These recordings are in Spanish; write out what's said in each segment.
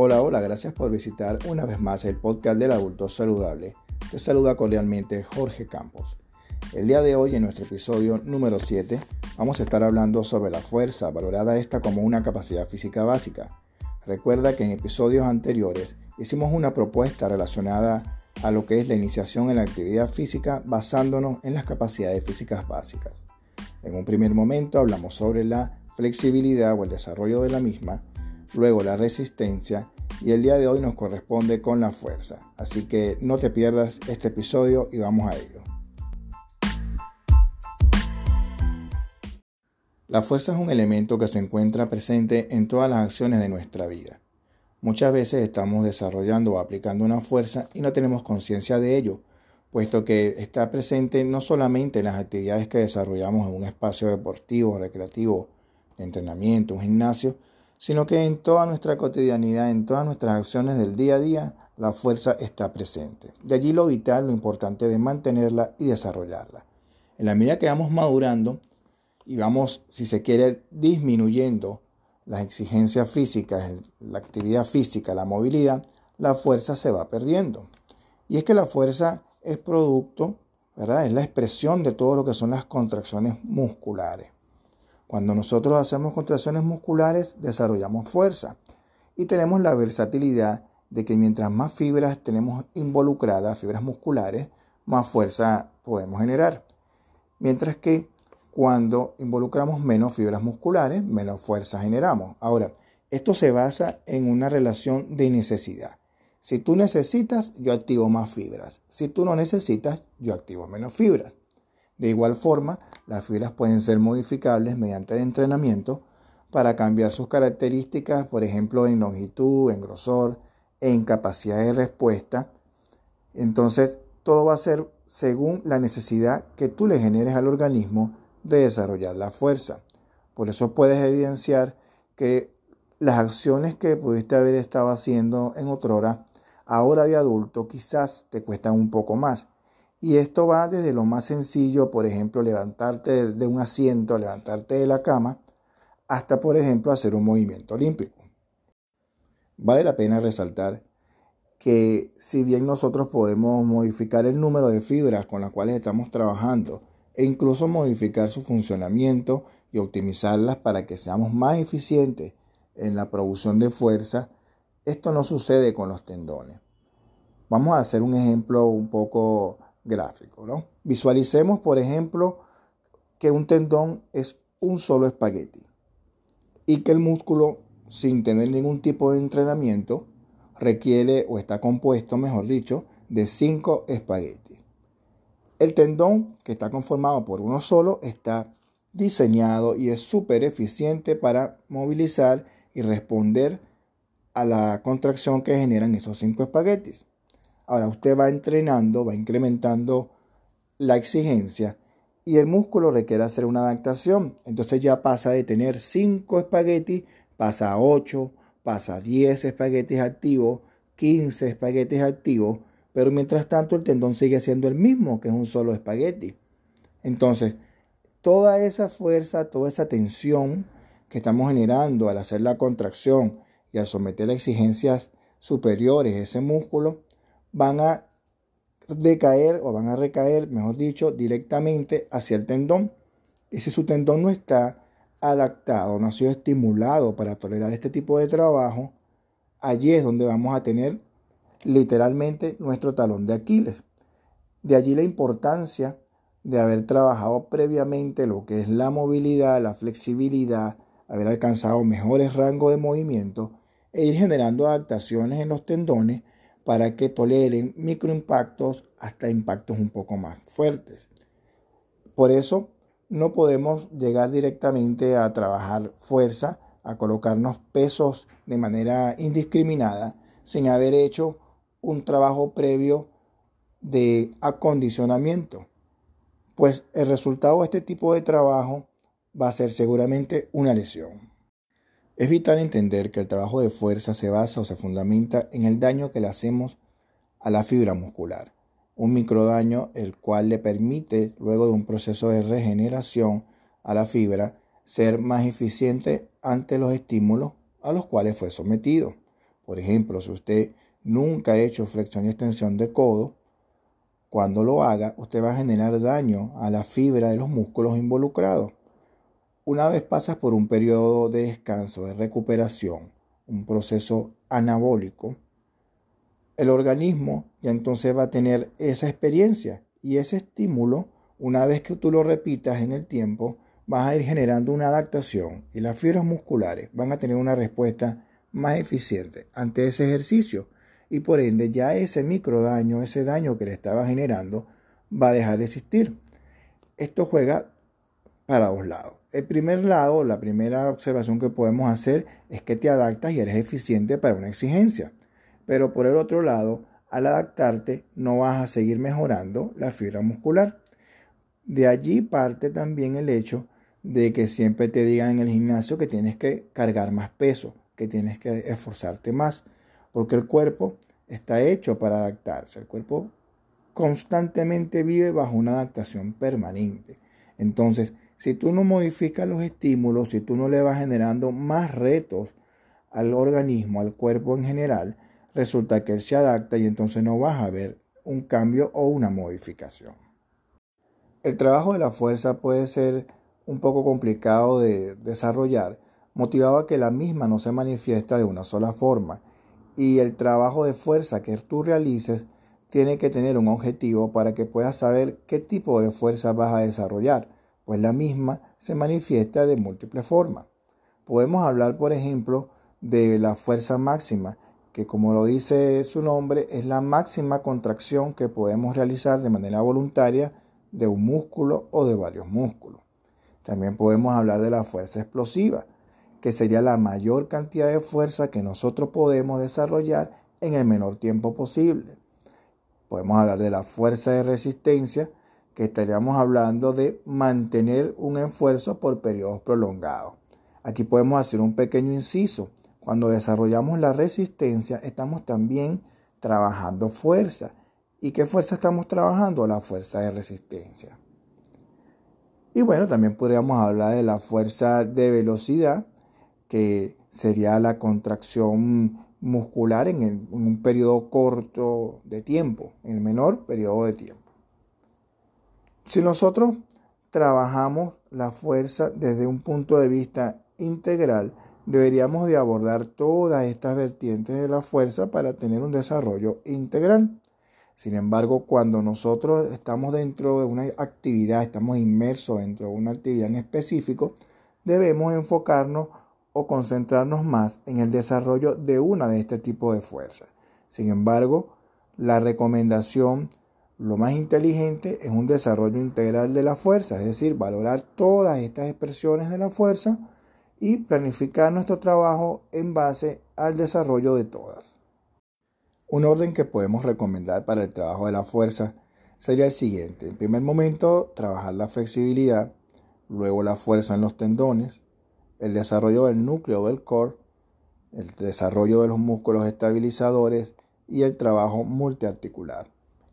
Hola, hola, gracias por visitar una vez más el podcast del adulto saludable. Te saluda cordialmente Jorge Campos. El día de hoy, en nuestro episodio número 7, vamos a estar hablando sobre la fuerza, valorada esta como una capacidad física básica. Recuerda que en episodios anteriores hicimos una propuesta relacionada a lo que es la iniciación en la actividad física basándonos en las capacidades físicas básicas. En un primer momento hablamos sobre la flexibilidad o el desarrollo de la misma, luego la resistencia y el día de hoy nos corresponde con la fuerza. Así que no te pierdas este episodio y vamos a ello. La fuerza es un elemento que se encuentra presente en todas las acciones de nuestra vida. Muchas veces estamos desarrollando o aplicando una fuerza y no tenemos conciencia de ello, puesto que está presente no solamente en las actividades que desarrollamos en un espacio deportivo, recreativo, de entrenamiento, un gimnasio, sino que en toda nuestra cotidianidad, en todas nuestras acciones del día a día, la fuerza está presente. De allí lo vital, lo importante de mantenerla y desarrollarla. En la medida que vamos madurando y vamos, si se quiere, disminuyendo las exigencias físicas, la actividad física, la movilidad, la fuerza se va perdiendo. Y es que la fuerza es producto, ¿verdad? Es la expresión de todo lo que son las contracciones musculares. Cuando nosotros hacemos contracciones musculares, desarrollamos fuerza y tenemos la versatilidad de que mientras más fibras tenemos involucradas, fibras musculares, más fuerza podemos generar. Mientras que cuando involucramos menos fibras musculares, menos fuerza generamos. Ahora, esto se basa en una relación de necesidad. Si tú necesitas, yo activo más fibras. Si tú no necesitas, yo activo menos fibras. De igual forma, las fibras pueden ser modificables mediante el entrenamiento para cambiar sus características, por ejemplo, en longitud, en grosor, en capacidad de respuesta. Entonces, todo va a ser según la necesidad que tú le generes al organismo de desarrollar la fuerza. Por eso puedes evidenciar que las acciones que pudiste haber estado haciendo en otra hora, ahora de adulto, quizás te cuestan un poco más. Y esto va desde lo más sencillo, por ejemplo, levantarte de un asiento, levantarte de la cama, hasta, por ejemplo, hacer un movimiento olímpico. Vale la pena resaltar que si bien nosotros podemos modificar el número de fibras con las cuales estamos trabajando e incluso modificar su funcionamiento y optimizarlas para que seamos más eficientes en la producción de fuerza, esto no sucede con los tendones. Vamos a hacer un ejemplo un poco gráfico. ¿no? Visualicemos, por ejemplo, que un tendón es un solo espagueti y que el músculo, sin tener ningún tipo de entrenamiento, requiere o está compuesto, mejor dicho, de cinco espaguetis. El tendón, que está conformado por uno solo, está diseñado y es súper eficiente para movilizar y responder a la contracción que generan esos cinco espaguetis. Ahora usted va entrenando, va incrementando la exigencia y el músculo requiere hacer una adaptación. Entonces ya pasa de tener 5 espaguetis, pasa a 8, pasa a 10 espaguetis activos, 15 espaguetis activos, pero mientras tanto el tendón sigue siendo el mismo, que es un solo espagueti. Entonces, toda esa fuerza, toda esa tensión que estamos generando al hacer la contracción y al someter a exigencias superiores ese músculo, van a decaer o van a recaer, mejor dicho, directamente hacia el tendón. Y si su tendón no está adaptado, no ha sido estimulado para tolerar este tipo de trabajo, allí es donde vamos a tener literalmente nuestro talón de Aquiles. De allí la importancia de haber trabajado previamente lo que es la movilidad, la flexibilidad, haber alcanzado mejores rangos de movimiento e ir generando adaptaciones en los tendones para que toleren microimpactos hasta impactos un poco más fuertes. Por eso no podemos llegar directamente a trabajar fuerza, a colocarnos pesos de manera indiscriminada sin haber hecho un trabajo previo de acondicionamiento. Pues el resultado de este tipo de trabajo va a ser seguramente una lesión. Es vital entender que el trabajo de fuerza se basa o se fundamenta en el daño que le hacemos a la fibra muscular, un microdaño el cual le permite, luego de un proceso de regeneración a la fibra, ser más eficiente ante los estímulos a los cuales fue sometido. Por ejemplo, si usted nunca ha hecho flexión y extensión de codo, cuando lo haga, usted va a generar daño a la fibra de los músculos involucrados. Una vez pasas por un periodo de descanso, de recuperación, un proceso anabólico, el organismo ya entonces va a tener esa experiencia y ese estímulo, una vez que tú lo repitas en el tiempo, vas a ir generando una adaptación y las fibras musculares van a tener una respuesta más eficiente ante ese ejercicio y por ende ya ese micro daño, ese daño que le estaba generando, va a dejar de existir. Esto juega para dos lados. El primer lado, la primera observación que podemos hacer es que te adaptas y eres eficiente para una exigencia. Pero por el otro lado, al adaptarte no vas a seguir mejorando la fibra muscular. De allí parte también el hecho de que siempre te digan en el gimnasio que tienes que cargar más peso, que tienes que esforzarte más, porque el cuerpo está hecho para adaptarse. El cuerpo constantemente vive bajo una adaptación permanente. Entonces, si tú no modificas los estímulos, si tú no le vas generando más retos al organismo, al cuerpo en general, resulta que él se adapta y entonces no vas a ver un cambio o una modificación. El trabajo de la fuerza puede ser un poco complicado de desarrollar, motivado a que la misma no se manifiesta de una sola forma, y el trabajo de fuerza que tú realices tiene que tener un objetivo para que puedas saber qué tipo de fuerza vas a desarrollar, pues la misma se manifiesta de múltiples formas. Podemos hablar, por ejemplo, de la fuerza máxima, que como lo dice su nombre, es la máxima contracción que podemos realizar de manera voluntaria de un músculo o de varios músculos. También podemos hablar de la fuerza explosiva, que sería la mayor cantidad de fuerza que nosotros podemos desarrollar en el menor tiempo posible. Podemos hablar de la fuerza de resistencia, que estaríamos hablando de mantener un esfuerzo por periodos prolongados. Aquí podemos hacer un pequeño inciso cuando desarrollamos la resistencia, estamos también trabajando fuerza. ¿Y qué fuerza estamos trabajando? La fuerza de resistencia. Y bueno, también podríamos hablar de la fuerza de velocidad, que sería la contracción muscular en, un periodo corto de tiempo, en el menor periodo de tiempo. Si nosotros trabajamos la fuerza desde un punto de vista integral, deberíamos de abordar todas estas vertientes de la fuerza para tener un desarrollo integral. Sin embargo, cuando nosotros estamos dentro de una actividad, estamos inmersos dentro de una actividad en específico, debemos enfocarnos o concentrarnos más en el desarrollo de una de este tipo de fuerzas. Sin embargo, la recomendación, lo más inteligente, es un desarrollo integral de la fuerza, es decir, valorar todas estas expresiones de la fuerza y planificar nuestro trabajo en base al desarrollo de todas. Un orden que podemos recomendar para el trabajo de la fuerza sería el siguiente. En primer momento, trabajar la flexibilidad, luego la fuerza en los tendones, el desarrollo del núcleo del core, el desarrollo de los músculos estabilizadores y el trabajo multiarticular.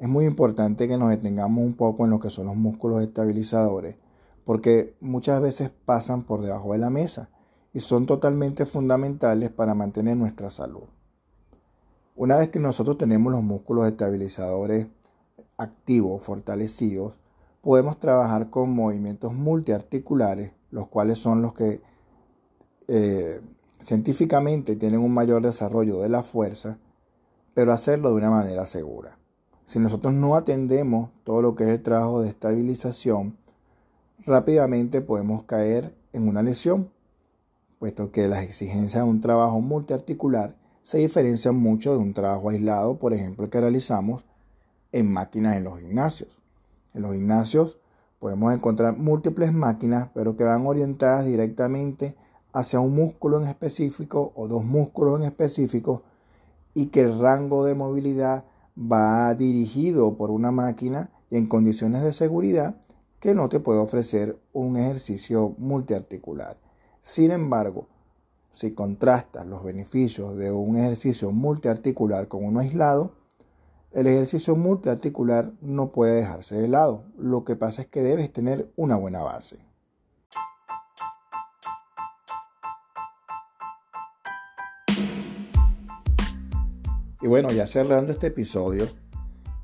Es muy importante que nos detengamos un poco en lo que son los músculos estabilizadores porque muchas veces pasan por debajo de la mesa y son totalmente fundamentales para mantener nuestra salud. Una vez que nosotros tenemos los músculos estabilizadores activos, fortalecidos, podemos trabajar con movimientos multiarticulares, los cuales son los que eh, científicamente tienen un mayor desarrollo de la fuerza, pero hacerlo de una manera segura. Si nosotros no atendemos todo lo que es el trabajo de estabilización, rápidamente podemos caer en una lesión, puesto que las exigencias de un trabajo multiarticular se diferencian mucho de un trabajo aislado, por ejemplo, que realizamos en máquinas en los gimnasios. En los gimnasios podemos encontrar múltiples máquinas, pero que van orientadas directamente hacia un músculo en específico o dos músculos en específico y que el rango de movilidad va dirigido por una máquina y en condiciones de seguridad que no te puede ofrecer un ejercicio multiarticular. Sin embargo, si contrastas los beneficios de un ejercicio multiarticular con uno aislado, el ejercicio multiarticular no puede dejarse de lado. Lo que pasa es que debes tener una buena base. Y bueno, ya cerrando este episodio,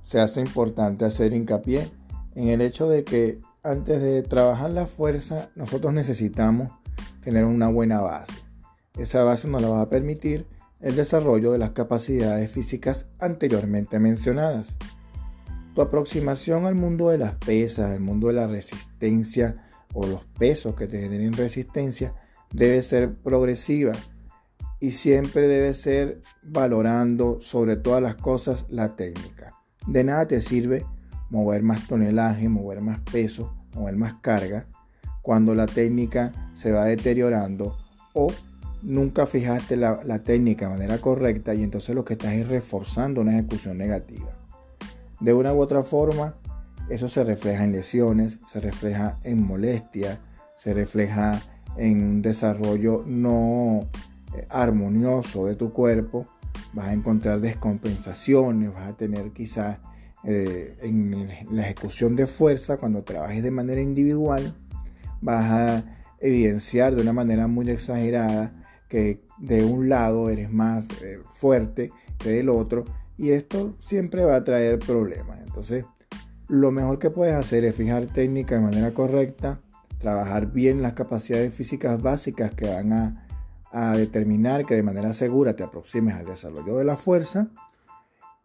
se hace importante hacer hincapié en el hecho de que antes de trabajar la fuerza, nosotros necesitamos tener una buena base. Esa base nos la va a permitir el desarrollo de las capacidades físicas anteriormente mencionadas. Tu aproximación al mundo de las pesas, al mundo de la resistencia o los pesos que te generen resistencia debe ser progresiva y siempre debe ser valorando sobre todas las cosas la técnica. De nada te sirve mover más tonelaje, mover más peso, mover más carga cuando la técnica se va deteriorando o nunca fijaste la, técnica de manera correcta y entonces lo que estás es reforzando una ejecución negativa. De una u otra forma, eso se refleja en lesiones, se refleja en molestia, se refleja en un desarrollo no armonioso de tu cuerpo, vas a encontrar descompensaciones, vas a tener quizás eh, en la ejecución de fuerza, cuando trabajes de manera individual, vas a evidenciar de una manera muy exagerada que de un lado eres más eh, fuerte que del otro y esto siempre va a traer problemas. Entonces, lo mejor que puedes hacer es fijar técnica de manera correcta, trabajar bien las capacidades físicas básicas que van a, determinar que de manera segura te aproximes al desarrollo de la fuerza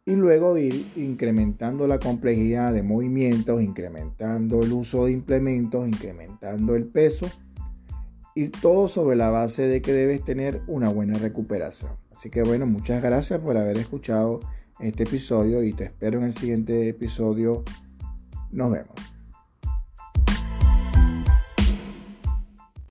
y luego ir incrementando la complejidad de movimientos, incrementando el uso de implementos, incrementando el peso y todo sobre la base de que debes tener una buena recuperación. Así que bueno, muchas gracias por haber escuchado este episodio y te espero en el siguiente episodio. Nos vemos.